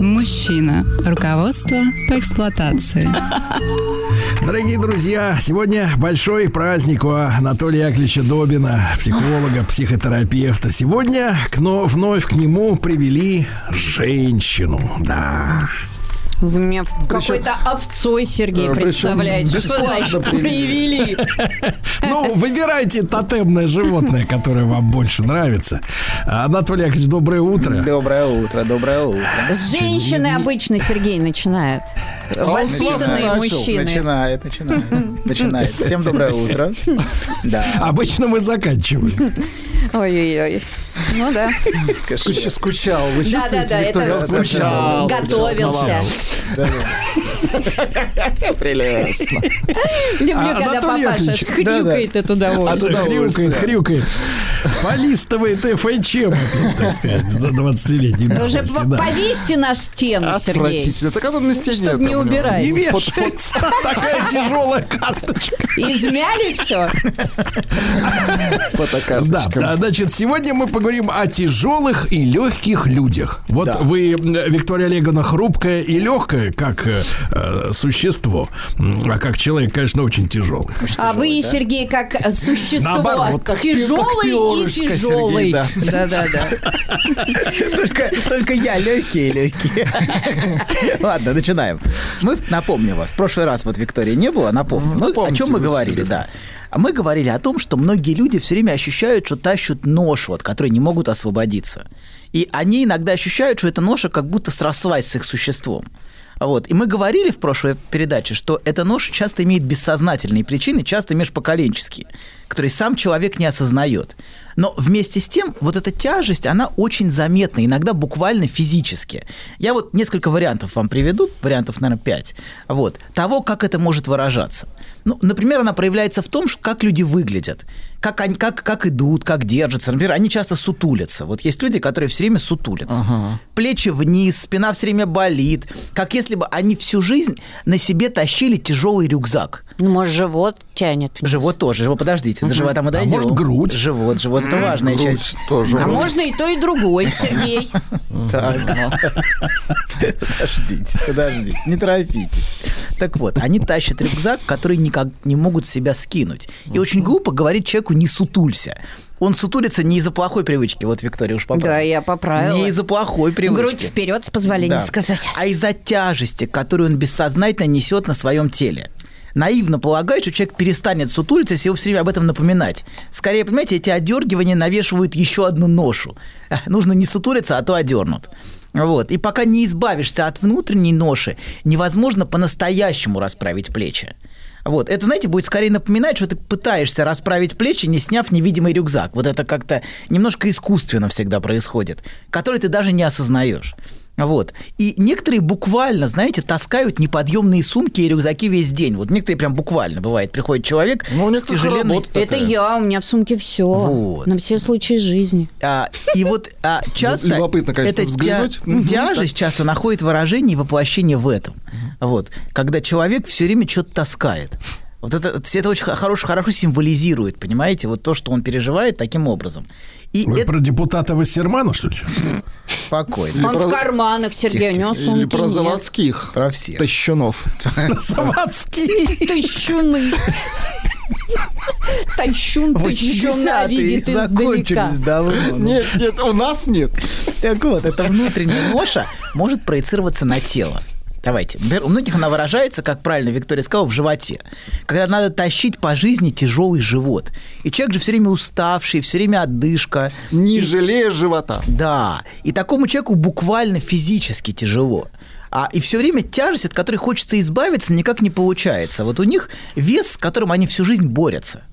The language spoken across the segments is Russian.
Мужчина. Руководство по эксплуатации. Дорогие друзья, сегодня большой праздник у Анатолия Яковлевича Добина, психолога, психотерапевта. Сегодня к, но, вновь к нему привели женщину. Да. Вы меня какой-то овцой, Сергей, представляете. Что значит привели? Ну, выбирайте тотемное животное, которое вам больше нравится. Анатолий Яковлевич, доброе утро. Доброе утро, доброе утро. С женщины обычно Сергей начинает. Воспитанные мужчины. Начинает, начинает. Начинает. Всем доброе утро. Да. Обычно мы заканчиваем. Ой-ой-ой. Ну да. Скуч- скучал. Вы Да, да, да, это Скучал. готовился. Прелестно. Люблю, А, когда Анатолий папаша хрюкает от удовольствия. Хрюкает, хрюкает. Полистывает ФХМ, так сказать, за 20-летней Вы Уже повесьте на стену, Сергей. Так она на стене. Чтобы не убирать. Не вешается такая тяжелая карточка. Измяли все. Да, Фотокарточка. да, значит, сегодня мы поговорим о тяжелых и легких людях. Вот Да. вы, Виктория Олеговна, хрупкая и легкая, как э, существо, а как человек, конечно, очень тяжелый. А вы, Сергей, как существо. Наоборот, Тяжелый как перышко, тяжелый. Сергей, да. Да-да-да. Только, только я легкие, легкие. Ладно, начинаем. Мы, напомню вас, в прошлый раз вот Виктории не было, напомню. Мы- о напомните чем мы говорили, да. А мы говорили о том, что многие люди все время ощущают, что тащат ношу, от которой не могут освободиться. И они иногда ощущают, что эта ноша как будто срослась с их существом. Вот. И мы говорили в прошлой передаче, что эта ноша часто имеет бессознательные причины, часто межпоколенческие, которые сам человек не осознает. Но вместе с тем, вот эта тяжесть, она очень заметна, иногда буквально физически. Я вот несколько вариантов вам приведу, вариантов, наверное, пять, вот, того, как это может выражаться. Ну, например, она проявляется в том, как люди выглядят, как, они, как, как идут, как держатся. Например, они часто сутулятся. Вот есть люди, которые все время сутулятся. Плечи вниз, спина все время болит, как если бы они всю жизнь на себе тащили тяжелый рюкзак. Ну, может, живот тянет. Живот тоже, живот, подождите, до живота мы дойдем. может, грудь? Живот, живот, это важная Грудь часть. тоже. А можно и то, и другой, Сергей. Так. Подождите, подождите, не торопитесь. Так вот, они тащат рюкзак, который никак не могут себя скинуть. И очень глупо говорить человеку «не сутулься». Он сутулится не из-за плохой привычки, вот Виктория уж поправила. Да, я поправила. Не из-за плохой привычки. Грудь вперед, с позволения Да. сказать. А из-за тяжести, которую он бессознательно несет на своем теле. Наивно полагает, что человек перестанет сутулиться, если его все время об этом напоминать. Скорее, понимаете, эти одергивания навешивают еще одну ношу. Э, Нужно не сутулиться, а то одернут. Вот. И пока не избавишься от внутренней ноши, невозможно по-настоящему расправить плечи. Вот. Это, знаете, будет скорее напоминать, что ты пытаешься расправить плечи, не сняв невидимый рюкзак. Вот это как-то немножко искусственно всегда происходит, который ты даже не осознаешь. Вот. И некоторые буквально, знаете, таскают неподъемные сумки и рюкзаки весь день. Вот некоторые прям буквально бывает. Приходит человек Ну, с тяжеленной... Это я, у меня в сумке все. Вот. На все случаи жизни. А, и вот а, часто Любопытно, конечно, взглянуть. тя- тяжесть часто находит выражение и воплощение в этом. Вот. Когда человек все время что-то таскает. Вот это, это очень хорошо, хорошо символизирует, понимаете, вот то, что он переживает таким образом. И Вы это про депутата Вассермана, что ли? спокойно. Он про- в карманах, Сергей, у него Или сумки про нет. заводских Про всех. тащунов. Заводский. Тащуны. Тащун, тащуна 80-е видит издалека. закончились давно. ну. Нет, нет, у нас нет. Так вот, эта внутренняя ноша может проецироваться на тело. Давайте. Например, у многих она выражается, как правильно Виктория сказала, в животе. Когда надо тащить по жизни тяжелый живот. И человек же все время уставший, все время отдышка. Не жалея живота. Да. И такому человеку буквально физически тяжело. А, и все время тяжесть, от которой хочется избавиться, никак не получается. Вот у них вес, с которым они всю жизнь борются.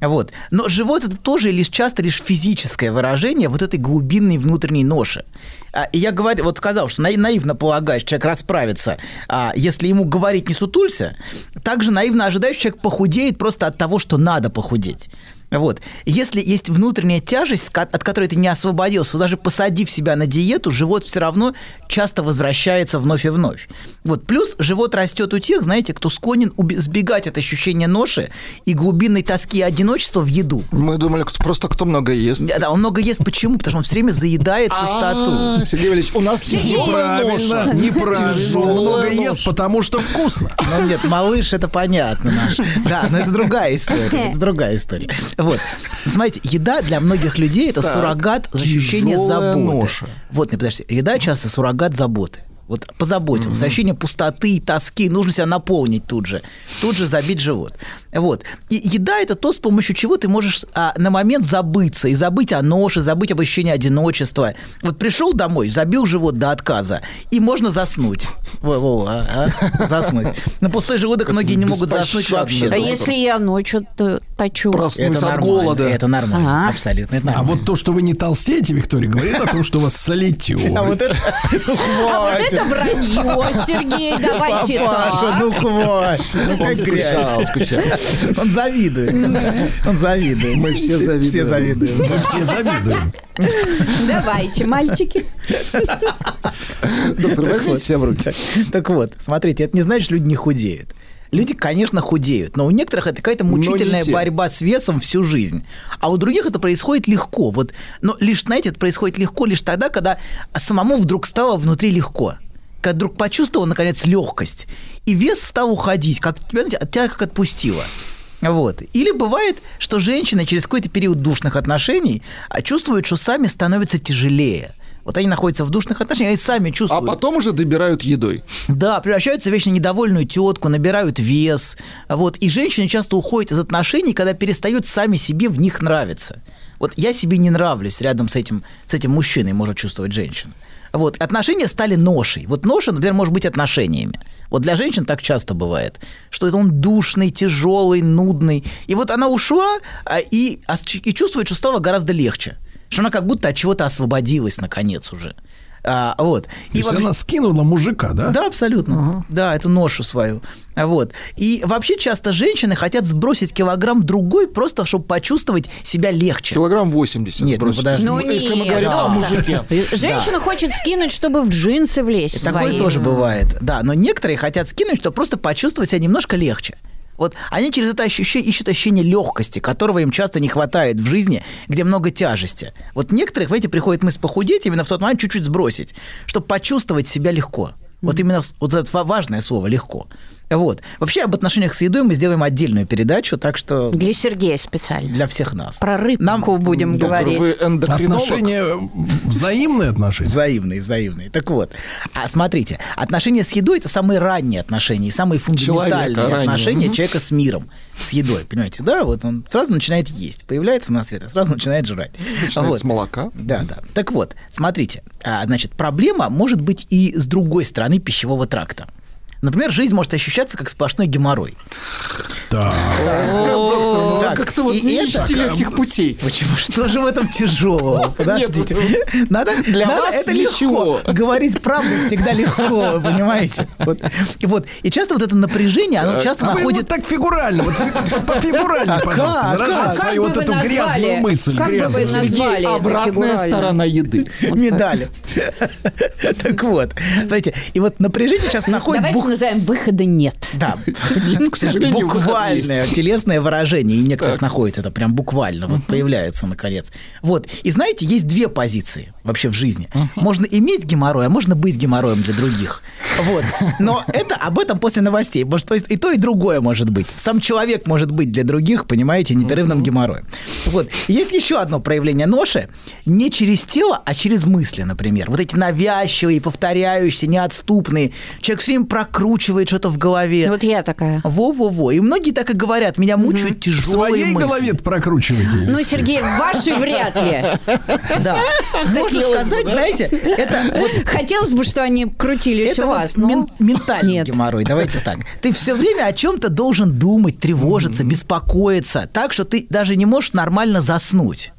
Вот. Но живот это тоже лишь часто лишь физическое выражение вот этой глубинной внутренней ноши. А, И я говорю, вот сказал, что наив- наивно полагаешь, человек расправится, а, если ему говорить не сутулься, также наивно ожидаешь, человек похудеет просто от того, что надо похудеть. Вот. Если есть внутренняя тяжесть, от которой ты не освободился, даже посадив себя на диету, живот все равно часто возвращается вновь и вновь. Вот. Плюс живот растет у тех, знаете, кто склонен сбегать от ощущения ноши и глубинной тоски и одиночества в еду. Мы думали, кто- просто кто много ест. Да, да, он много ест. Почему? Потому что он все время заедает пустоту. А, Сергей Валерьевич, у нас тяжелая Неправильно, ноша. неправильно. Много ест, потому что вкусно. Ну нет, малыш, это понятно наш. Да, но это другая история. Это другая история. Вот. Смотрите, еда для многих людей это суррогат ощущения заботы. Вот, не подожди. Еда часто суррогат заботы. Вот позаботился. Ощущение пустоты, тоски. Нужно себя наполнить тут же. Тут же забить живот. Вот. И еда – это то, с помощью чего ты можешь а, на момент забыться. И забыть о ноше, забыть об ощущении одиночества. Вот пришел домой, забил живот до отказа, и можно заснуть. Во-во, а, а, заснуть. На пустой желудок многие не могут заснуть вообще. А если я ночью т- точу? Проснусь Это от нормально, голода. это нормально, Ага. абсолютно, это А вот то, что вы не толстеете, Виктория, говорит о том, что у вас солитюр. А вот это... Ну, это вранье, Сергей, давайте Папаша, так. ну хватит. Ну, как скучал, грязь. скучал. Он завидует. Он завидует. Мы все завидуем. Все завидуем. Мы все завидуем. Давайте, мальчики. Доктор, возьмите себя в руки. Так вот, смотрите, это не значит, что люди не худеют. Люди, конечно, худеют, но у некоторых это какая-то мучительная те. борьба с весом всю жизнь. А у других это происходит легко. Вот, но лишь, знаете, это происходит легко лишь тогда, когда самому вдруг стало внутри легко. Когда вдруг почувствовал, наконец, легкость. И вес стал уходить, как тебя, тебя как отпустило. Вот. Или бывает, что женщины через какой-то период душных отношений а, чувствуют, что сами становятся тяжелее. Вот они находятся в душных отношениях, они сами А чувствуют. потом уже добирают едой. Да, превращаются в вечно недовольную тетку, набирают вес. Вот. И женщины часто уходят из отношений, когда перестают сами себе в них нравиться. Вот я себе не нравлюсь рядом с этим, с этим мужчиной, может чувствовать женщина. Вот. Отношения стали ношей. Вот ноша, например, может быть отношениями. Вот для женщин так часто бывает, что это он душный, тяжелый, нудный. И вот она ушла а, и, ос- и чувствует, что стало гораздо легче. Что она как будто от чего-то освободилась, наконец, уже. А, вот. То И есть вообще- она скинула мужика, да? да, абсолютно. Да, эту ношу свою. Вот. И вообще часто женщины хотят сбросить килограмм другой, просто чтобы почувствовать себя легче. Килограмм 80. Нет, ну бросить. подожди. Ну Если мы нет, говорим о доктор. мужике. Женщина хочет скинуть, чтобы в джинсы влезть Такое свои. тоже бывает. Да, но некоторые хотят скинуть, чтобы просто почувствовать себя немножко легче. Вот они через это ощущение ищут ощущение легкости, которого им часто не хватает в жизни, где много тяжести. Вот некоторых, видите, приходит мысль похудеть, именно в тот момент чуть-чуть сбросить, чтобы почувствовать себя легко. Вот именно вот это важное слово легко. Вот. Вообще об отношениях с едой мы сделаем отдельную передачу, так что Для Сергея специально. для всех нас. Про рыбку Нам будем Доктор, говорить. вы эндокринолог? Отношения, взаимные отношения. Взаимные, взаимные. Так вот, а смотрите, отношения с едой это самые ранние отношения, и самые фундаментальные Человека отношения человека с миром, с едой, понимаете, да? Вот он сразу начинает есть, появляется на свет, и сразу начинает жрать. Начинает Вот. с молока. Да, да. Так вот, смотрите, а, значит, проблема может быть и с другой стороны пищевого тракта. Например, жизнь может ощущаться как сплошной геморрой. Так. Доктор, ну как-то вот не ищете легких путей. Почему? Что же в этом тяжелого? Подождите. Нет, надо, для надо- вас это ничего. легко. Говорить правду всегда легко, вы понимаете? Вот. И, вот. и часто вот это напряжение, оно часто А находит... вот так фигурально, вот вы вот пофигуральнее, пожалуйста, как? выражайте Как? свою вот эту грязную мысль. Как бы вы грязную. назвали? Обратная сторона еды. медали. Так вот, смотрите, и вот напряжение сейчас находит... Давайте назовем выхода нет. Да, к сожалению, буквальное телесное выражение, и некоторых находит это прям буквально, вот появляется наконец. Вот, и знаете, есть две позиции вообще в жизни. Можно иметь геморрой, а можно быть геморроем для других. Вот, но это об этом после новостей. Может, то есть и то, и другое может быть. Сам человек может быть для других, понимаете, непрерывным геморроем. Вот, есть еще одно проявление ноши, не через тело, а через мысли, например. Вот эти навязчивые, повторяющиеся, неотступные. Человек все время прокручивает что-то в голове. Вот я такая. Во-во-во. И многие так и говорят, меня мучают В тяжелые своей мысли. голове прокручиваете. Ну, Сергей, в вашей вряд ли. Да. Можно сказать, знаете, это вот Хотелось бы, что они крутились это у вот вас, но... мен- ментальный Нет. геморрой. Давайте так. Ты все время о чем-то должен думать, тревожиться, беспокоиться, так что ты даже не можешь нормально заснуть.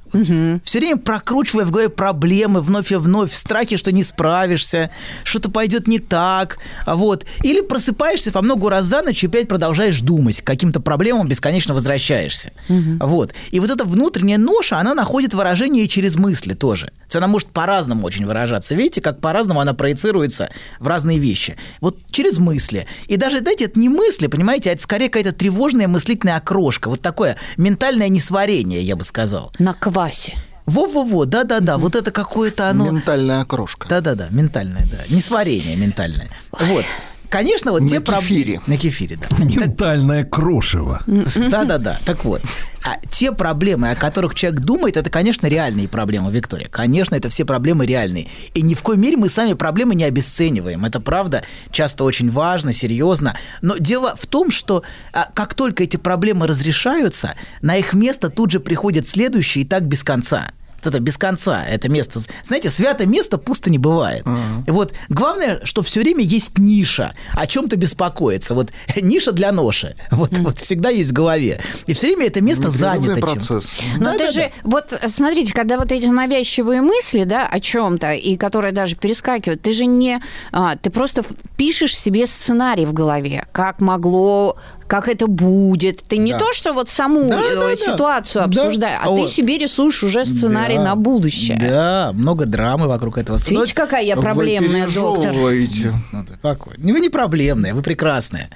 Все время прокручивая в голове проблемы вновь и вновь, в страхе, что не справишься, что-то пойдет не так, а вот. Или просыпаешься по много раз за ночь и опять продолжаешь думать, к каким-то проблемам бесконечно возвращаешься. Вот. И вот эта внутренняя ноша, она находит выражение и через мысли тоже. То есть она может по-разному очень выражаться. Видите, как по-разному она проецируется в разные вещи. Вот через мысли. И даже, знаете, это не мысли, понимаете, а это скорее какая-то тревожная мыслительная окрошка. Вот такое ментальное несварение, я бы сказал. На квасе. Во-во-во, да-да-да, вот это какое-то оно... Ментальная окрошка. Да-да-да, ментальное, да. Несварение ментальное. Вот. Конечно, вот На те проб- кефире. На кефире, да. Ментальное крошево. Да-да-да. Так вот, а те проблемы, о которых человек думает, это, конечно, реальные проблемы, Виктория. Конечно, это все проблемы реальные. И ни в коей мере мы сами проблемы не обесцениваем. Это правда часто очень важно, серьезно. Но дело в том, что а, как только эти проблемы разрешаются, на их место тут же приходят следующие и так без конца. Это без конца, это место. Знаете, святое место пусто не бывает. И вот главное, что все время есть ниша, о чем-то беспокоиться. Вот ниша для ноши. Вот, вот всегда есть в голове. И все время это место занято процесс. чем-то. Но Да, ты да, же, да. вот смотрите, когда вот эти навязчивые мысли, да, о чем-то, и которые даже перескакивают, ты же не, а, ты просто пишешь себе сценарий в голове, как могло, как это будет. Ты не Да. то, что вот саму Да, э, да, да. ситуацию Да. обсуждаешь, а Вот. ты себе рисуешь уже сценарий Да. на будущее. Да, много драмы вокруг этого. Видите, какая я проблемная, Вы доктор. пережевываете. Ну? Вы не проблемные, вы прекрасные.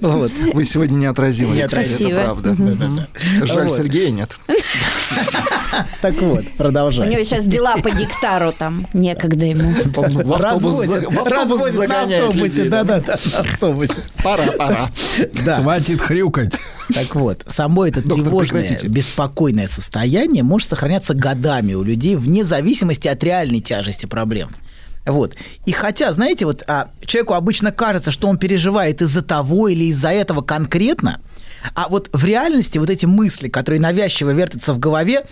Вот. Вы сегодня неотразимы. Красиво. Это правда. Мгм. Жаль, Вот. Сергея нет. Так вот, У продолжаем. него сейчас дела по гектару там, некогда ему. В автобус, в автобус разводит на загоняет автобусе, людей, да. да-да-да, на автобусе. Пора, пора. Да. Хватит хрюкать. Так вот, само это Доктор, тревожное, прекратите. беспокойное состояние может сохраняться годами у людей вне зависимости от реальной тяжести проблем. Вот. И хотя, знаете, вот а, человеку обычно кажется, что он переживает из-за того или из-за этого конкретно, а вот в реальности вот эти мысли, которые навязчиво вертятся в голове,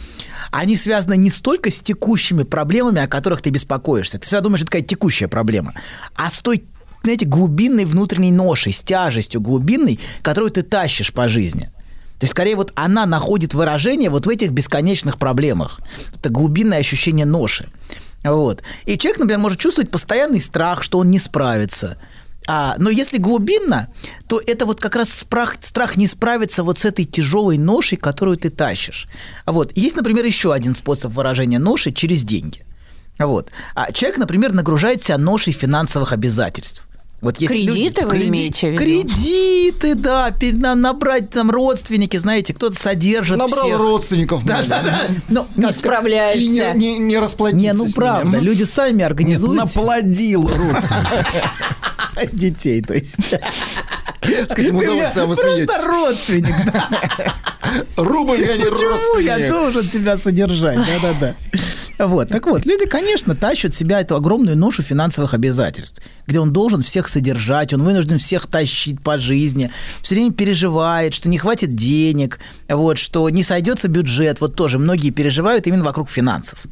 они связаны не столько с текущими проблемами, о которых ты беспокоишься. Ты всегда думаешь, что это какая-то текущая проблема, а с той, знаете, глубинной внутренней ношей, с тяжестью глубинной, которую ты тащишь по жизни. То есть, скорее, вот она находит выражение вот в этих бесконечных проблемах. Это глубинное ощущение ноши. Вот. И человек, например, может чувствовать постоянный страх, что он не справится. А, но если глубинно, то это вот как раз страх, страх не справиться вот с этой тяжелой ношей, которую ты тащишь. Вот. Есть, например, еще один способ выражения ноши через деньги. Вот. А человек, например, нагружает себя ношей финансовых обязательств. Вот есть Кредиты вы Креди- имеете в виду? Кредиты, да, пи- на- набрать там родственники, знаете, кто-то содержит Набрал всех. родственников. Да, да, да. Ну, Не справляешься. не, не, не расплатиться Не, ну правда, ними. люди сами Нет, организуют наплодил родственников. детей, то есть. С каким удовольствием вы смеетесь. Просто родственник. Рубль, я не Почему я родственник. должен тебя содержать? Да-да-да. Вот, так вот, люди, конечно, тащат себя эту огромную ношу финансовых обязательств, где он должен всех содержать, он вынужден всех тащить по жизни, все время переживает, что не хватит денег, вот, что не сойдется бюджет, вот тоже многие переживают именно вокруг финансов.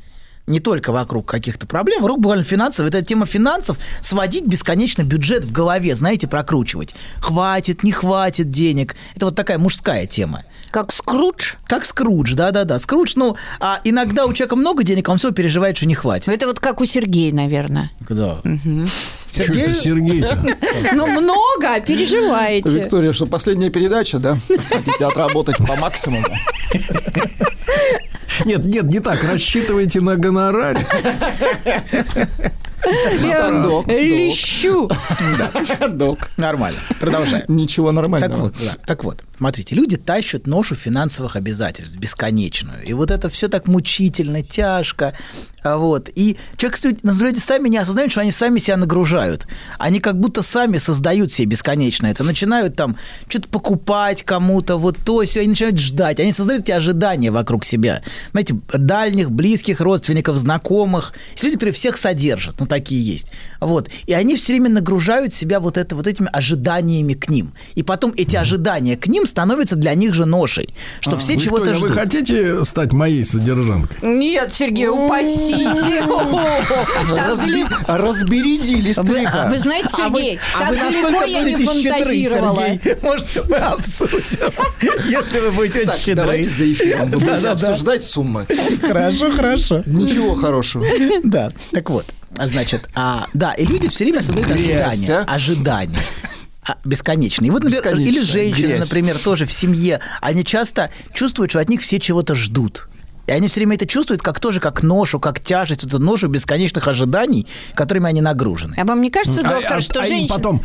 Не только вокруг каких-то проблем, вокруг буквально финансов. Это тема финансов, сводить бесконечно бюджет в голове, знаете, прокручивать. Хватит, не хватит денег. Это вот такая мужская тема. Как Скрудж. Как Скрудж, да-да-да. Скрудж, ну, а иногда у человека много денег, а он все переживает, что не хватит. Это вот как у Сергея, наверное. Да. Что это Сергей-то? Ну, много, а переживаете. Виктория, что последняя передача, да? Хотите отработать по максимуму? Нет, нет, не так. Рассчитывайте на гонорар. Я док, лещу. Док. Нормально. Продолжаем. Ничего Так нормального. вот, так вот. Смотрите, люди тащат ношу финансовых обязательств бесконечную. И вот это все так мучительно, тяжко. А Вот. И человек, кстати, люди сами не осознают, что они сами себя нагружают. Они как будто сами создают себе бесконечно это. Начинают там что-то покупать кому-то, вот то, все, они начинают ждать. Они создают эти ожидания вокруг себя. Знаете, дальних, близких родственников, знакомых. Есть люди, которые всех содержат, ну, такие есть. Вот. И они все время нагружают себя вот, это, вот этими ожиданиями к ним. И потом эти ожидания к ним становятся для них же ношей. Что все чего-то Виктория, ждут. вы хотите стать моей содержанкой? Нет, Сергей, упасите. Разби- далеко. Разбередили Вы, знаете, А Сергей, а так вы далеко насколько я не фантазировала. Может, мы обсудим, если вы будете очень щедры. давайте за эфиром вы будете обсуждать суммы. Хорошо, хорошо. Ничего хорошего. Да, так вот, а, значит, а, да, и люди все время создают ожидания, а? ожидания. А, Бесконечные. И вот, например, или женщины, грязь. например, тоже в семье, они часто чувствуют, что от них все чего-то ждут. И они все время это чувствуют как тоже как ношу, как тяжесть, вот эту ношу бесконечных ожиданий, которыми они нагружены. А вам не кажется, А- доктор, а- что а им женщина... потом...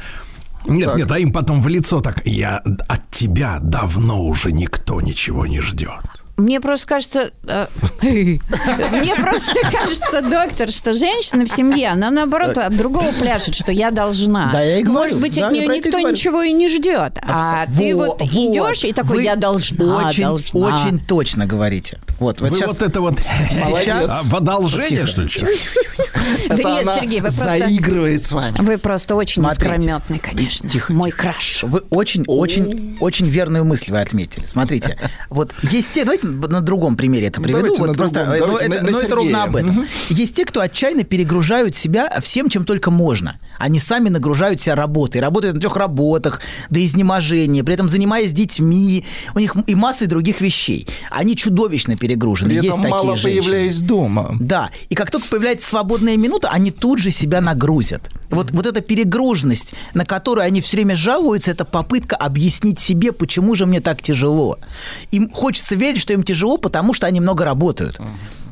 Нет, нет, а им потом в лицо так, я от тебя давно уже никто ничего не ждет. Мне просто кажется... э, Мне просто кажется, доктор, что женщина в семье, она наоборот от другого пляшет, что я должна. Да, я и говорю. Может быть, Да, от нее никто ничего и не ждет. А ты Во- вот идешь и такой, Вы я должна, Очень, должна. очень точно говорите. Вот, вот Вы сейчас... вот это вот Сейчас- а, в одолжение, Тихо. что ли? сейчас? Да нет, Сергей, вы просто... заигрывает с вами. Вы просто очень искрометный, конечно. Тихо, Мой краш. Вы очень, очень, очень верную мысль вы отметили. Смотрите, вот есть те, давайте на другом примере это приведу. Вот просто, но это, на но это ровно об этом. Есть те, кто отчаянно перегружают себя всем, чем только можно. Они сами нагружают себя работой, работают на трех работах до изнеможения, при этом занимаясь детьми, у них и массой других вещей. Они чудовищно перегружены. При есть этом такие мало женщины. появляясь дома. Да, и как только появляется свободная минута, они тут же себя нагрузят. Вот, вот эта перегруженность, на которую они все время жалуются, это попытка объяснить себе, почему же мне так тяжело. Им хочется верить, что им тяжело, потому что они много работают.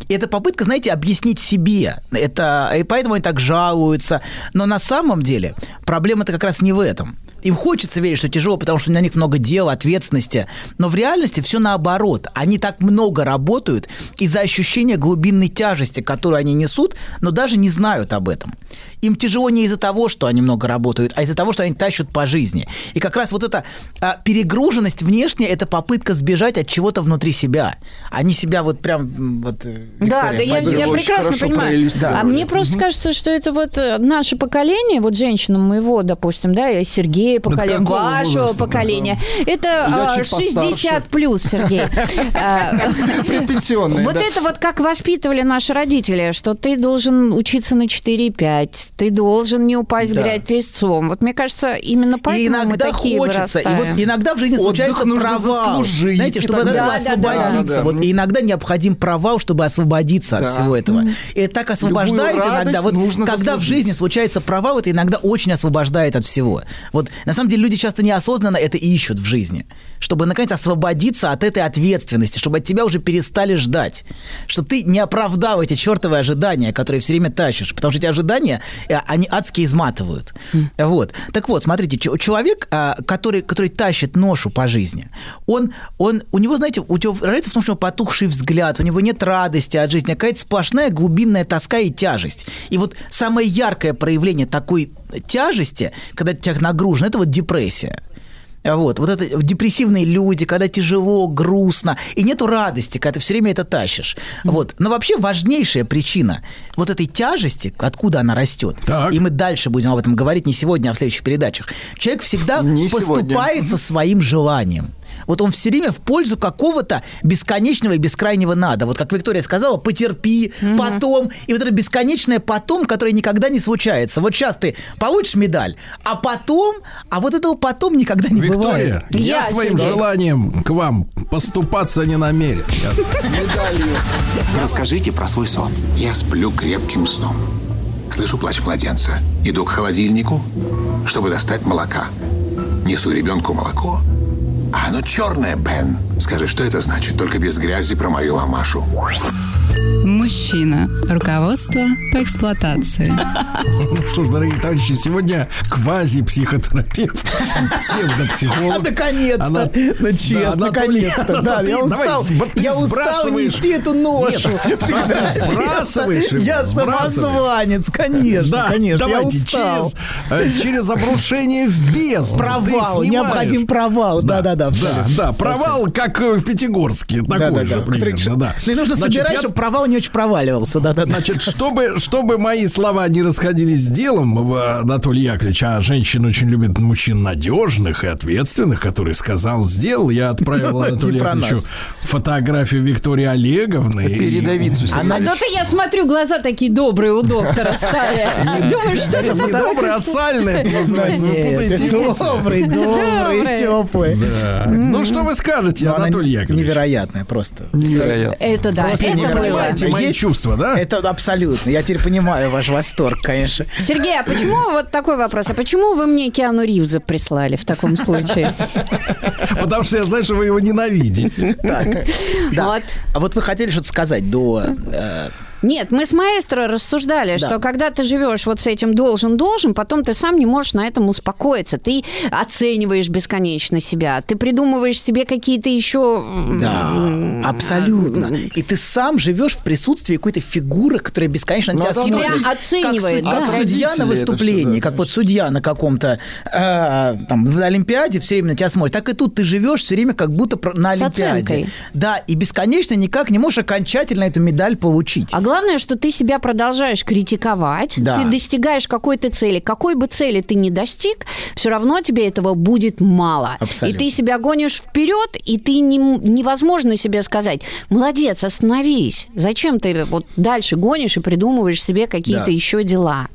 И это попытка, знаете, объяснить себе. Это, и поэтому они так жалуются. Но на самом деле проблема-то как раз не в этом. Им хочется верить, что тяжело, потому что на них много дел, ответственности. Но в реальности все наоборот. Они так много работают из-за ощущения глубинной тяжести, которую они несут, но даже не знают об этом. Им тяжело не из-за того, что они много работают, а из-за того, что они тащат по жизни. И как раз вот эта а, перегруженность внешняя – это попытка сбежать от чего-то внутри себя. Они себя вот прям... Вот, э, Да, Виктория, да, я, я прекрасно понимаю. проиллюстрировали. А мне просто кажется, что это вот э, наше поколение, вот женщинам моего, допустим, да, и Сергея поколения, какого вашего возраста? поколения. Это Я а, чуть постарше. 60 плюс, Сергей. А, Предпенсионные, Вот да. это вот как воспитывали наши родители, что ты должен учиться на 4,5, ты должен не упасть Да. в грязь лицом. Вот мне кажется, именно И поэтому мы иногда такие хочется, и вот иногда в жизни Отдых случается нужно провал. заслужить Знаете, и чтобы от этого. Да, освободиться. Да, да. Вот, и иногда необходим провал, чтобы освободиться от Да. всего этого. И это так освобождает Любую иногда. Вот нужно когда в заслужить. жизни случается провал, это иногда очень освобождает от всего. Вот на самом деле люди часто неосознанно это ищут в жизни, чтобы наконец освободиться от этой ответственности, чтобы от тебя уже перестали ждать, что ты не оправдал эти чертовы ожидания, которые все время тащишь, потому что эти ожидания, они адски изматывают. Вот. Так вот, смотрите, человек, а, который, который тащит ношу по жизни, он, он, у него, знаете, у него разница в том, что у него потухший взгляд, у него нет радости от жизни, а какая-то сплошная глубинная тоска и тяжесть. И вот самое яркое проявление такой тяжести, когда человек нагружен, это вот депрессия. Вот, вот это депрессивные люди, когда тяжело, грустно, и нету радости, когда ты все время это тащишь. Вот. Но вообще важнейшая причина вот этой тяжести, откуда она растет, Так. и мы дальше будем об этом говорить не сегодня, а в следующих передачах, человек всегда Не поступает со своим желанием. Вот он все время в пользу какого-то бесконечного и бескрайнего надо. Вот как Виктория сказала, потерпи, потом. И вот это бесконечное потом, которое никогда не случается. Вот сейчас ты получишь медаль, а потом, а вот этого потом никогда не Виктория, бывает. я, Я, своим Сергей. желанием к вам поступаться не намерен. Расскажите про свой сон. Я сплю крепким сном. Слышу плач младенца. Иду к холодильнику, чтобы достать молока. Несу ребенку молоко. А оно черное, Бен. Скажи, что это значит? Только без грязи про мою мамашу. Мужчина. Руководство по эксплуатации. Ну что ж, дорогие товарищи, сегодня квази-психотерапевт, псевдопсихолог. Наконец-то, Она- ну честно, наконец-то. Да, ты я устал, я устал нести эту ношу. Нет, ты сбрасываешь его, Я самозванец, конечно, Да, конечно, я давайте устал. через, э, через обрушение в бездну. Провал, необходим провал, да-да-да. Да, да, провал, как э, в Пятигорске, такой же примерно, да. Ну нужно Значит, собирать, я- чтобы провал не очень проваливался, да-да-да. Значит, чтобы, чтобы мои слова не расходились с делом, Анатолий Яковлевич, а женщины очень любят мужчин надежных и ответственных, который сказал, сделал. Я отправил Не Анатолию Яковлевичу фотографию Виктории Олеговны. и- Передовицу. А то-то я смотрю, глаза такие добрые у доктора стали. Думаю, что это Не такое? добрый, а сальный это называется. Вы путаете добрый, добрый, теплый. Да. Ну, что вы скажете, она Анатолий Яковлевич? невероятная просто. Невероятно. Это да, это было. Есть- чувства, да? Это абсолютно. Я теперь понимаю ваш восторг, конечно. Сергей, а почему вот такой вопрос? А почему вы мне Киану Ривза прислали в таком случае? Потому что я знаю, что вы его ненавидите. Так, да. Вот. А вот вы хотели что-то сказать до... э, Нет, мы с маэстро рассуждали, Да. что когда ты живешь вот с этим должен-должен, потом ты сам не можешь на этом успокоиться. Ты оцениваешь бесконечно себя, ты придумываешь себе какие-то еще... Да, абсолютно. И ты сам живешь в присутствии какой-то фигуры, которая бесконечно Ну, тебя а Тебя оценивает, как, да. как судья на выступлении, всё, да, как вот судья на каком-то э, там на Олимпиаде все время на тебя смотрит, так и тут ты живешь все время как будто на Олимпиаде. Да, и бесконечно никак не можешь окончательно эту медаль получить. А главное, что ты себя продолжаешь критиковать, Да. ты достигаешь какой-то цели. Какой бы цели ты ни достиг, все равно тебе этого будет мало. Абсолютно. И ты себя гонишь вперед, и ты не, невозможно себе сказать, молодец, остановись. Зачем ты вот дальше гонишь и придумываешь себе какие-то Да. еще дела?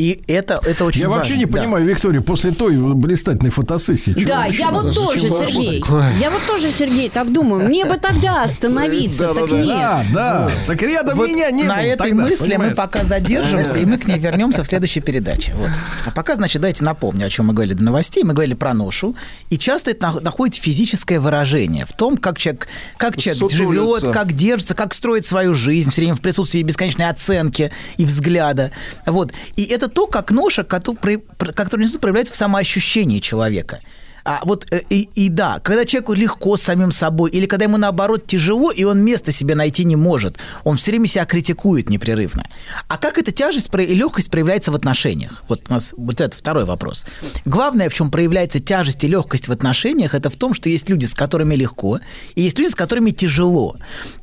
И это, это очень Я важно. вообще не да. понимаю, Виктория, после той блистательной фотосессии. да, я вот надо? тоже, Зачем Сергей. работать? Я вот тоже, Сергей, так думаю. Мне бы тогда остановиться, так нет. Да, да. Так рядом меня не на этой мысли мы пока задержимся, и мы к ней вернемся в следующей передаче. Вот. А пока, значит, давайте напомню, о чем мы говорили до новостей. Мы говорили про ношу. И часто это нах- находит физическое выражение в том, как человек, как человек живет, как держится, как строит свою жизнь, все время в присутствии бесконечной оценки и взгляда. Вот. И это то, как про- который институт проявляется в самоощущении человека. А вот э, и, и да, когда человеку легко с самим собой, или когда ему наоборот тяжело, и он места себе найти не может, он все время себя критикует непрерывно. А как эта тяжесть и легкость проявляется в отношениях? Вот у нас вот это второй вопрос. Главное, в чем проявляется тяжесть и легкость в отношениях, это в том, что есть люди, с которыми легко, и есть люди, с которыми тяжело.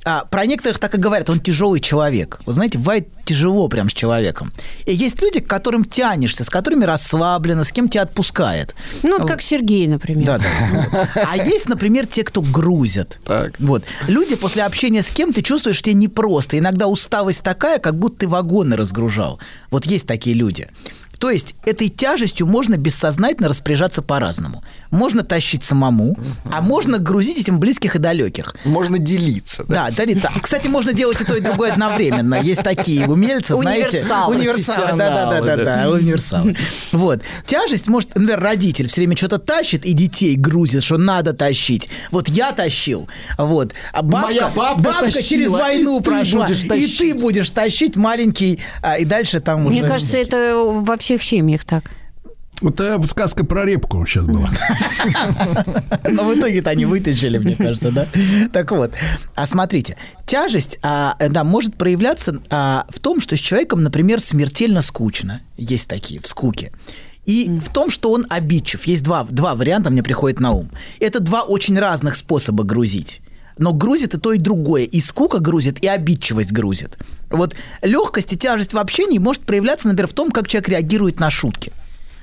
А, про некоторых так и говорят, он тяжелый человек. Вы знаете, бывает тяжело прям с человеком. И есть люди, к которым тянешься, с которыми расслаблено, с кем тебя отпускает. Ну, вот как Сергей, например. Да, да. А есть, например, те, кто грузят. Так. Вот. Люди после общения с кем ты чувствуешь, что тебе непросто. Иногда усталость такая, как будто ты вагоны разгружал. Вот есть такие люди. То есть этой тяжестью можно бессознательно распоряжаться по-разному. Можно тащить самому, а можно грузить этим близких и далеких. Можно делиться. Да? Да, дариться. А, Кстати, можно делать и то, и другое одновременно. Есть такие умельцы, знаете. Универсалы. Универсалы. Да, да, да, да, да, универсалы. Вот. Тяжесть может, например, родитель все время что-то тащит и детей грузит, что надо тащить. Вот я тащил. Вот. А бабка, Моя бабка через тащила, войну прошла. И ты будешь тащить маленький, а, и дальше там уже... Мне кажется, это во всех семьях так. Это сказка про репку сейчас была. Но в итоге-то они вытащили, мне кажется, да? Так вот, а смотрите, тяжесть, а, да, может проявляться а, в том, что с человеком, например, смертельно скучно. Есть такие, в скуке. И в том, что он обидчив. Есть два, два варианта, мне приходит на ум. Это два очень разных способа грузить. Но грузит и то, и другое. И скука грузит, и обидчивость грузит. Вот легкость и тяжесть в общении может проявляться, например, в том, как человек реагирует на шутки.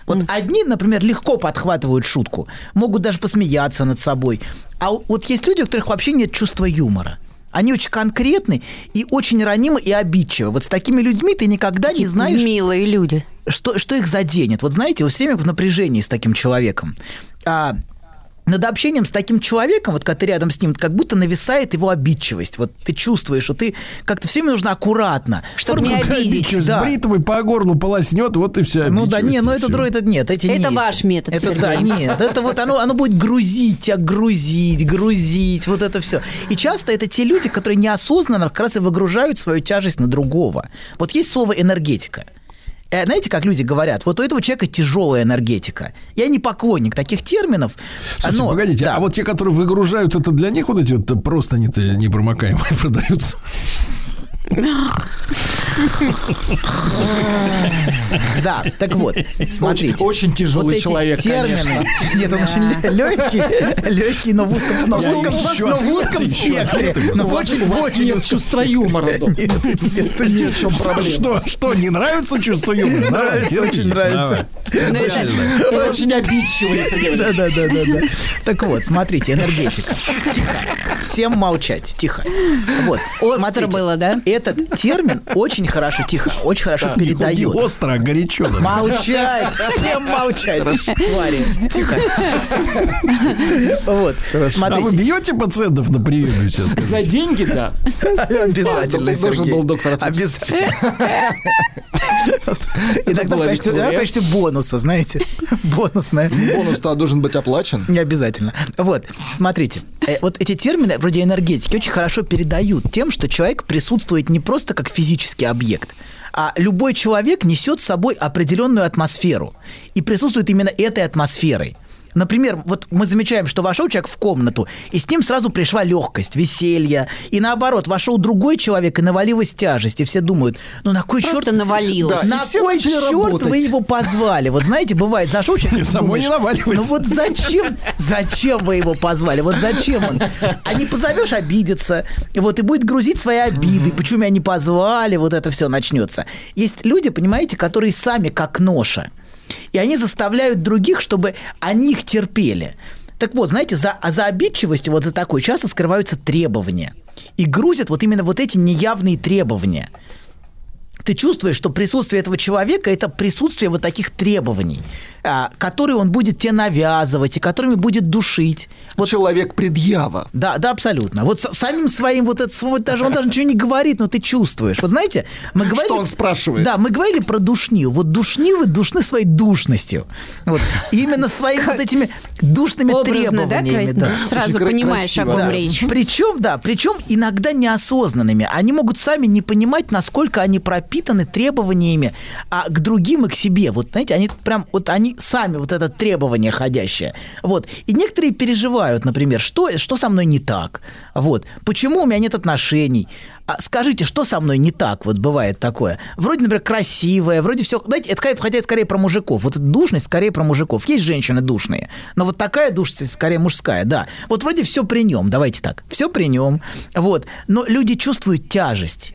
Вот одни, например, легко подхватывают шутку, могут даже посмеяться над собой. А у- вот есть люди, у которых вообще нет чувства юмора. Они очень конкретны и очень ранимы и обидчивы. Вот с такими людьми ты никогда не знаешь, Милые люди. что, что их заденет. Вот знаете, вы все время в напряжении с таким человеком. А, над общением с таким человеком, вот когда ты рядом с ним, как будто нависает его обидчивость. Вот ты чувствуешь, что ты как-то все время нужно аккуратно. Чтобы не обидеть. Да. бритвой по горлу полоснет, вот и все. Ну да, не, ну это дро, это нет, эти не Это эти. ваш метод, Это да, Сергей. нет, это вот оно, оно будет грузить тебя, грузить, грузить, вот это все. И часто это те люди, которые неосознанно как раз и выгружают свою тяжесть на другого. Вот есть слово энергетика. Э, Знаете, как люди говорят, вот у этого человека тяжелая энергетика. Я не поклонник таких терминов. Слушайте, но- погодите, да. а вот те, которые выгружают, это для них вот эти вот просто не непромокаемые продаются? Да, так вот, смотрите. очень тяжелый человек, термины. Нет, он очень легкий, легкий, но в узком, но в узком, спектре. Но очень, очень нет чувства юмора, доктор. В чем проблема? Что, что, не нравится чувство юмора? Нравится, очень нравится. Ну, очень обидчивый, Да, да, да, да. Так вот, смотрите, энергетика. Тихо. Всем молчать. Тихо. Вот. Остро смотрите, было, да? Этот термин очень хорошо, тихо, очень хорошо Не передает. остро, а горячо. да. Молчать! Всем молчать, твари. Тихо. Вот, А вы смотрите. бьете пациентов на приеме сейчас? За деньги, да. Обязательно, Должен Сергей. был доктор ответить. Обязательно. Качестве, Виктория. в качестве бонуса, знаете. Бонусная. Бонус-то должен быть оплачен. Не обязательно. Вот, смотрите, э, вот эти термины вроде энергетики очень хорошо передают тем, что человек присутствует не просто как физический объект, а любой человек несет с собой определенную атмосферу и присутствует именно этой атмосферой. Например, вот мы замечаем, что вошел человек в комнату, и с ним сразу пришла легкость, веселье. И наоборот, вошел другой человек, и навалилась тяжесть. И все думают, ну на кой Просто черт... навалилось. Да. На кой черт работать. вы его позвали? Вот знаете, бывает, зашел человек, Само не наваливается. Ну вот зачем, зачем вы его позвали? Вот зачем он? А не позовешь, обидеться. Вот и будет грузить свои обиды. Почему меня не позвали? Вот это все начнется. Есть люди, понимаете, которые сами как ноша. И они заставляют других, чтобы они их терпели. Так вот, знаете, за, а за обидчивостью, вот за такой, часто скрываются требования. И грузят вот именно вот эти неявные требования. Ты чувствуешь, что присутствие этого человека – это присутствие вот таких требований, а, которые он будет тебе навязывать и которыми будет душить. Вот Человек предъява. да, да, абсолютно. Вот с- самим своим вот это свой- даже он даже ничего не говорит, но ты чувствуешь. Вот знаете, мы говорили... он спрашивает? Да, мы говорили про душнию. Вот душнивы душны своей душностью. Вот. И именно своими вот этими душными Образно, да, требованиями. Да. Сразу Очень кра- понимаешь, о ком Да. речь. Причем, да, причем иногда неосознанными. Они могут сами не понимать, насколько они пропитаны требованиями а к другим и к себе. Вот, знаете, они прям, вот они сами вот это требование ходящее. Вот. И некоторые переживают, например, что, что со мной не так? Вот. Почему у меня нет отношений? А скажите, что со мной не так? Вот бывает такое. Вроде, например, красивая, вроде все... Знаете, это скорее, хотя это скорее про мужиков. Вот душность скорее про мужиков. Есть женщины душные, но вот такая душность скорее мужская, да. Вот вроде все при нем, давайте так. Все при нем. Вот. Но люди чувствуют тяжесть.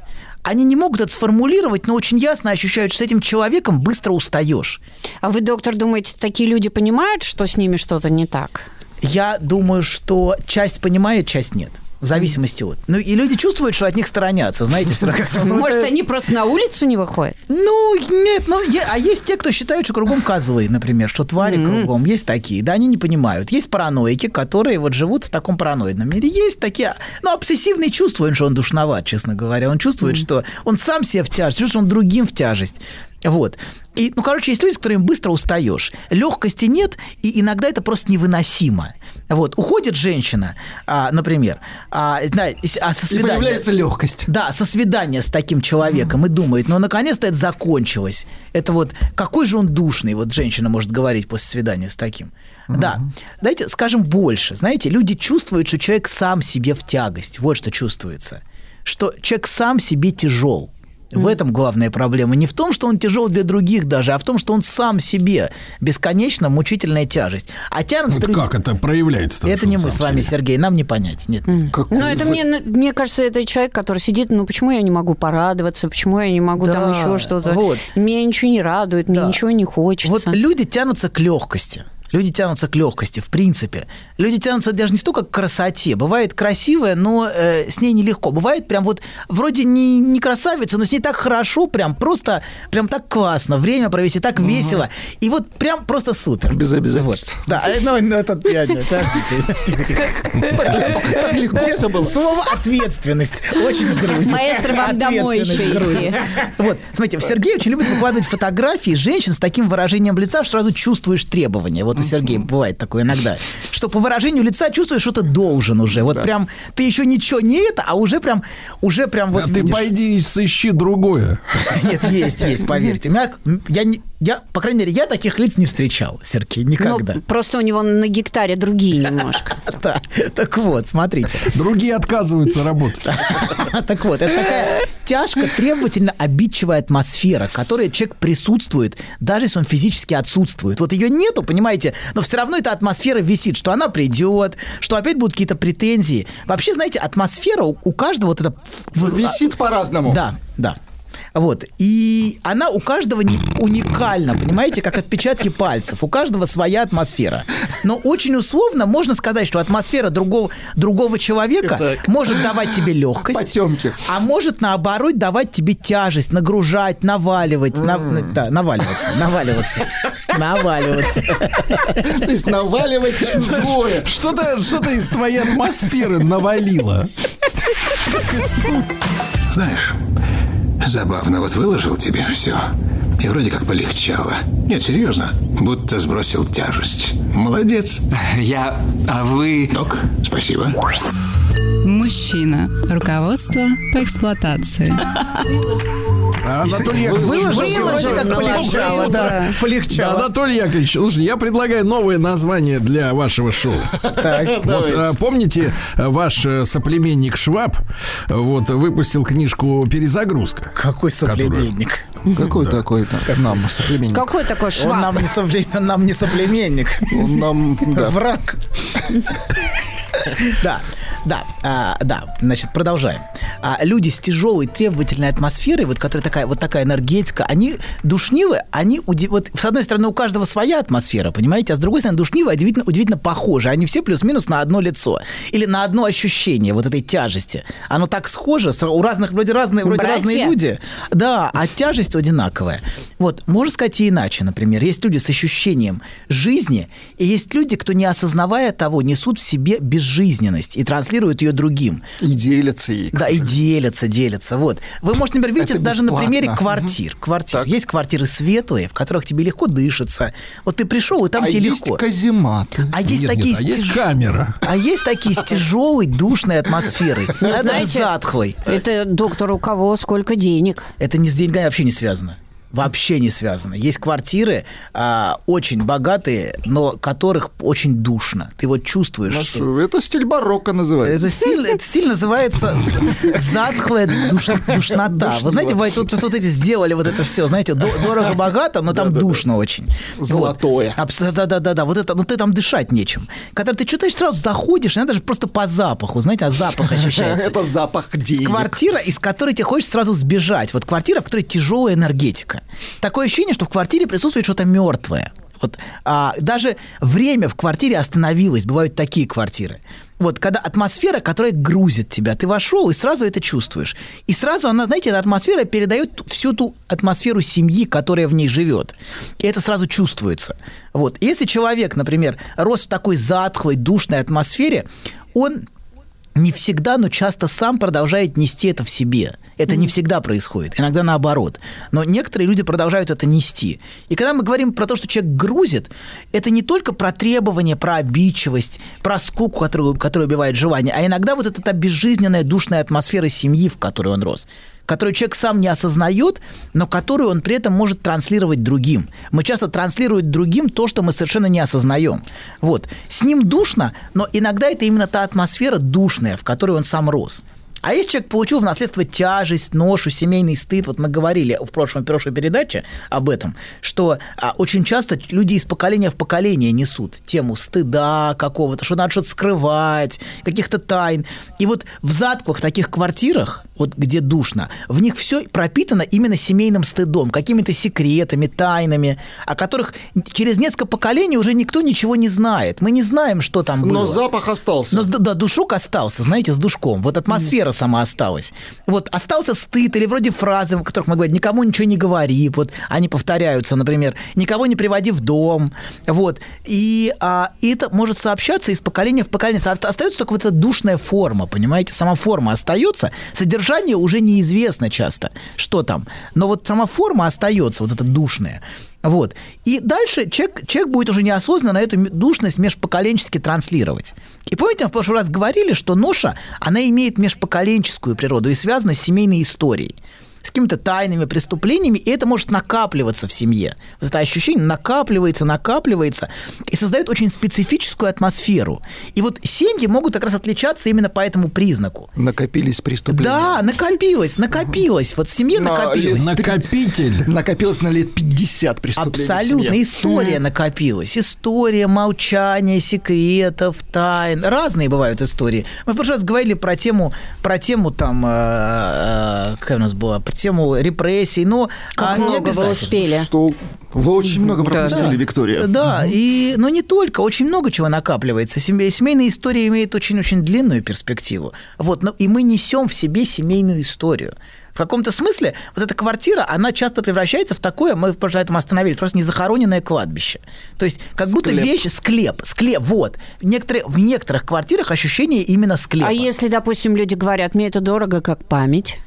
Они не могут это сформулировать, но очень ясно ощущают, что с этим человеком быстро устаешь. А вы, доктор, думаете, такие люди понимают, что с ними что-то не так? Я думаю, что часть понимает, часть нет. В зависимости от. Ну, и люди чувствуют, что от них сторонятся, знаете, всегда как-то. ну, Может, это- они просто на улицу не выходят? Ну, нет, ну, е- а есть те, кто считают, что кругом козлы, например, что твари кругом. Есть такие, да, они не понимают. Есть параноики, которые вот живут в таком параноидном мире. Есть такие, ну, обсессивный чувствует, что он душноват, честно говоря. Он чувствует, что он сам себе в тяжесть, что он другим в тяжесть. Вот. И, ну, короче, есть люди, с которыми быстро устаешь. Легкости нет, и иногда это просто невыносимо. Вот. Уходит женщина, а, например, а, знаю, а со И свидания... появляется легкость. Да, со свидания с таким человеком и думает, ну, наконец-то это закончилось. Это вот, какой же он душный, вот женщина может говорить после свидания с таким. Да, дайте скажем больше. Знаете, люди чувствуют, что человек сам себе в тягость. Вот что чувствуется. Что человек сам себе тяжел. В этом главная проблема. Не в том, что он тяжел для других даже, а в том, что он сам себе бесконечно мучительная тяжесть. А тянутся Вот как это проявляется? Это не мы с вами, Сергей, нам не понять. Нет. Какой Ну, это вы- мне, мне кажется, это человек, который сидит, ну, почему я не могу порадоваться, почему я не могу там Да, еще что-то. вот. Меня ничего не радует, мне Да. ничего не хочется. Вот люди тянутся к легкости. Люди тянутся к легкости, в принципе. Люди тянутся даже не столько к красоте. Бывает красивая, но э, с ней нелегко. Бывает прям вот вроде не, не красавица, но с ней так хорошо, прям просто, прям так классно. Время провести так весело. И вот прям просто супер. Без обязательств. Вот. Да, э, ну, ну, это, я, не, подождите. Тихо, тихо. Так легко все было. Слово ответственность очень грузит. Маэстро вам домой еще идти. Вот, смотрите, Сергей очень любит выкладывать фотографии женщин с таким выражением лица, что сразу чувствуешь требования. Вот у Сергея бывает такое иногда. Что по выражению лица чувствуешь, что ты должен уже. Вот прям ты еще ничего не это, а уже прям, уже прям вот А ты видишь. пойди сыщи другое. Нет, есть, есть, поверьте. Я, не- я, по крайней мере, я таких лиц не встречал, Сергей, никогда. Ну, просто у него на гектаре другие немножко. Да. Так вот, смотрите. Другие отказываются работать. Так вот, это такая тяжко, требовательно обидчивая атмосфера, в которой человек присутствует, даже если он физически отсутствует. Вот ее нету, понимаете, но все равно эта атмосфера висит, что она придет, что опять будут какие-то претензии. Вообще, знаете, атмосфера у, у каждого вот это... Висит по-разному. Да, да. Вот. И она у каждого не уникальна, понимаете, как отпечатки пальцев. У каждого своя атмосфера. Но очень условно можно сказать, что атмосфера другого, другого человека Так. может давать тебе легкость. Потемки. А может, наоборот, давать тебе тяжесть, нагружать, наваливать. на- на- да, наваливаться, наваливаться. Наваливаться. То есть наваливать чужое. Что-то что из твоей атмосферы навалило. Знаешь, забавно, вот выложил тебе все. И вроде как полегчало. Нет, серьезно, будто сбросил тяжесть. Молодец. Я... А вы... Док, спасибо. Мужчина. Руководство по эксплуатации. Анатолий Яковлевич, Выложил, как полегчало, да. да. Да, Полегчало. Анатолий Яковлевич, слушай, я предлагаю новое название для вашего шоу. Так. Вот, а, помните, а, ваш э, соплеменник Шваб э, вот, выпустил книжку «Перезагрузка». Какой соплеменник. Какой такой нам соплеменник? Какой такой Он шваб? нам не, соплемен- нам не соплеменник. Он нам, да. Враг. Да, да, а, да. Значит, продолжаем. А, люди с тяжелой требовательной атмосферой, вот которая такая, вот такая энергетика, они душнивы, они уди- вот с одной стороны у каждого своя атмосфера, понимаете, а с другой стороны душнивые удивительно, удивительно похожи. Они все плюс-минус на одно лицо или на одно ощущение вот этой тяжести. Оно так схоже, у разных вроде разные, вроде Братья. разные люди. Да, а тяжесть одинаковая. Вот, можно сказать и иначе, например, есть люди с ощущением жизни, и есть люди, кто, не осознавая того, несут в себе безжизненность и транслируют ее другим. И делятся ей. Да, и делятся, делятся. Вот. Вы можете, например, видеть Это это даже на примере квартир. Квартир. Так. Есть квартиры светлые, в которых тебе легко дышится. Вот ты пришел, и там А тебе есть легко. казематы. А есть Нет, такие нет, а есть камера. а есть такие с тяжелой, душной атмосферой. Это знаете, затхлой. Это доктор, у кого сколько денег? Это не с деньгами вообще не связано. Вообще не связано. Есть квартиры а, очень богатые, но которых очень душно. Ты вот чувствуешь, Ну что... Это стиль барокко называется. Это стиль, этот стиль называется затхлая душ- душнота. Вы знаете, бывает, вот, вот эти сделали вот это все, знаете, до- дорого-богато, но там душно очень. Золотое. Да-да-да, вот это, ну ты там дышать нечем. Когда ты что-то сразу заходишь, иногда даже просто по запаху, знаете, а запах ощущается. Это запах денег. Квартира, из которой тебе хочется сразу сбежать. Вот квартира, в которой тяжелая энергетика. Такое ощущение, что в квартире присутствует что-то мертвое. Вот, а, даже время в квартире остановилось. Бывают такие квартиры. Вот, когда атмосфера, которая грузит тебя, ты вошел и сразу это чувствуешь. И сразу она, знаете, эта атмосфера передает всю ту атмосферу семьи, которая в ней живет. И это сразу чувствуется. Вот. Если человек, например, рос в такой затхлой, душной атмосфере, он не всегда, но часто сам продолжает нести это в себе. Это не всегда происходит, иногда наоборот. Но некоторые люди продолжают это нести. И когда мы говорим про то, что человек грузит, это не только про требования, про обидчивость, про скуку, которую, которая убивает желание, а иногда вот эта безжизненная душная атмосфера семьи, в которой он рос которую человек сам не осознает, но которую он при этом может транслировать другим. Мы часто транслируем другим то, что мы совершенно не осознаем. Вот. С ним душно, но иногда это именно та атмосфера душная, в которой он сам рос. А если человек получил в наследство тяжесть, ношу, семейный стыд, вот мы говорили в прошлом, прошлой передаче об этом, что а, очень часто люди из поколения в поколение несут тему стыда какого-то, что надо что-то скрывать, каких-то тайн. И вот в затках таких квартирах, вот где душно, в них все пропитано именно семейным стыдом, какими-то секретами, тайнами, о которых через несколько поколений уже никто ничего не знает. Мы не знаем, что там было. Но запах остался. Но да, душок остался, знаете, с душком. Вот атмосфера сама осталась. Вот остался стыд или вроде фразы, в которых мы говорим, никому ничего не говори. Вот они повторяются, например, никого не приводи в дом. Вот. И, а, и это может сообщаться из поколения в поколение. Остается только вот эта душная форма, понимаете? Сама форма остается, содержание уже неизвестно часто, что там. Но вот сама форма остается, вот эта душная. Вот. И дальше человек, человек будет уже неосознанно эту душность межпоколенчески транслировать. И помните, мы в прошлый раз говорили, что ноша, она имеет межпоколенческую природу и связана с семейной историей с какими-то тайными преступлениями, и это может накапливаться в семье. Вот это ощущение накапливается, накапливается, и создает очень специфическую атмосферу. И вот семьи могут как раз отличаться именно по этому признаку. Накопились преступления. Да, накопилось, накопилось. Вот в семье На накопилось. Накопитель. Накопилось на лет 50 преступлений в Абсолютно. семье. История накопилась. История молчания, секретов, тайн. Разные бывают истории. Мы в прошлый раз говорили про тему, про тему там, э, э, какая у нас была, тему репрессий, но... Как а, много вы успели. Что вы очень много пропустили, Да. Виктория. Да, и, но не только, очень много чего накапливается. Семей- Семейная история имеет очень-очень длинную перспективу. Вот, но и мы несем в себе семейную историю. В каком-то смысле вот эта квартира, она часто превращается в такое, мы на этом остановились, просто незахороненное кладбище. То есть как будто Склеп. вещи, склеп, склеп, вот. В, некоторые, в некоторых квартирах ощущение именно склепа. А если, допустим, люди говорят, мне это дорого, как память?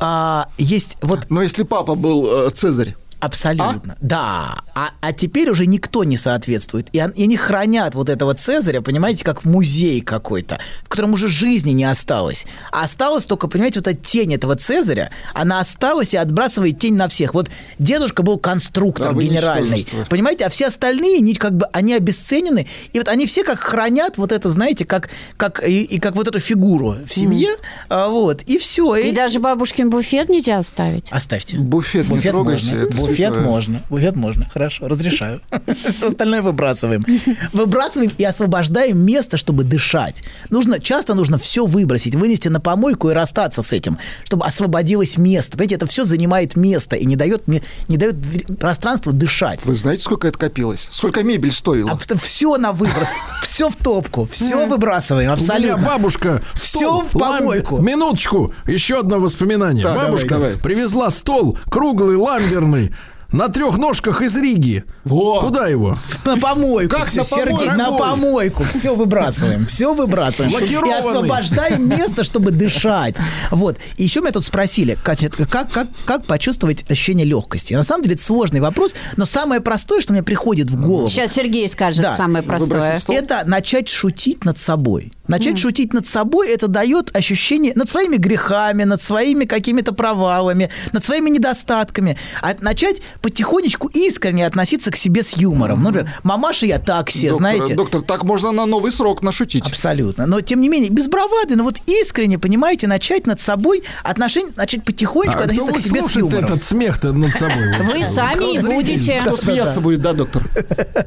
А, есть вот Но если папа был э, Цезарь, Абсолютно. Да. А, а теперь уже никто не соответствует. И, и они хранят вот этого Цезаря, понимаете, как музей какой-то, в котором уже жизни не осталось. А осталось только, понимаете, вот эта тень этого Цезаря, она осталась и отбрасывает тень на всех. Вот дедушка был конструктор Да, генеральный. Понимаете, а все остальные, они как бы, они обесценены. И вот они все как хранят вот это, знаете, как, как, и, и как вот эту фигуру в семье. А, вот. И все. И даже бабушкин буфет нельзя оставить? Оставьте. буфет, не трогайте, можно. это буфет можно. Буфет можно. Хорошо, разрешаю. Все остальное выбрасываем. Выбрасываем и освобождаем место, чтобы дышать. Нужно, часто нужно все выбросить, вынести на помойку и расстаться с этим, чтобы освободилось место. Понимаете, это все занимает место и не дает, мне- не дает пространству дышать. Вы знаете, сколько это копилось? Сколько мебель стоила? все на выброс, все в топку, все выбрасываем, У меня абсолютно. бабушка стол, в помойку. Минуточку, еще одно воспоминание. Бабушка привезла стол круглый, ламберный, на трех ножках из Риги. Во! Куда его? На помойку. Как всё, на Сергей, помойку? на помойку. Все выбрасываем. Все выбрасываем. И освобождаем место, чтобы дышать. Вот. И еще меня тут спросили, Катя, как, как, как почувствовать ощущение легкости? На самом деле это сложный вопрос, но самое простое, что мне приходит в голову. Сейчас Сергей скажет Да. самое простое. Это начать шутить над собой. Начать шутить над собой, это дает ощущение над своими грехами, над своими какими-то провалами, над своими недостатками. А начать потихонечку искренне относиться к себе с юмором. Ну, Например, мамаша я так все, Доктор, знаете. Доктор, так можно на новый срок нашутить. Абсолютно. Но, тем не менее, без бравады, но вот искренне, понимаете, начать над собой отношения, начать потихонечку А относиться к себе с юмором. этот смех-то над собой? Вы сами и будете. Кто смеяться будет, да, доктор?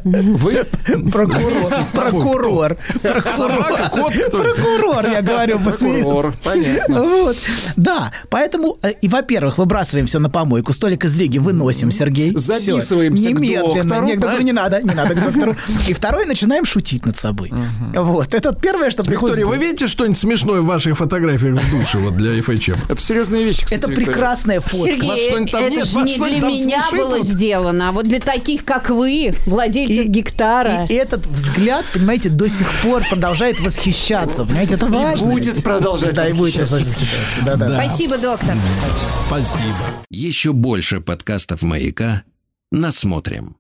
Вы? Прокурор. Прокурор. Кот? Прокурор, я говорю, Прокурор, понятно. Вот. Да, поэтому, э, и, во-первых, выбрасываем все на помойку, столик из Риги выносим, Сергей. Записываемся к Немедленно. доктору, Нет, к доктору не надо, не надо к доктору. И второе, начинаем шутить над собой. Вот, это первое, что приходит. Виктория, вы видите что-нибудь смешное в ваших фотографиях в душе вот для FHM? Это серьезные вещи, кстати, Это прекрасная фотка. Сергей, это же не для меня было сделано, а вот для таких, как вы, владельцев гектара. И этот взгляд, понимаете, до сих пор продолжает восхищаться. Понимаете, это важно. будет продолжать Да, и будет восхищаться. восхищаться. Да, да. Спасибо, доктор. Спасибо. Еще больше подкастов «Маяка» насмотрим.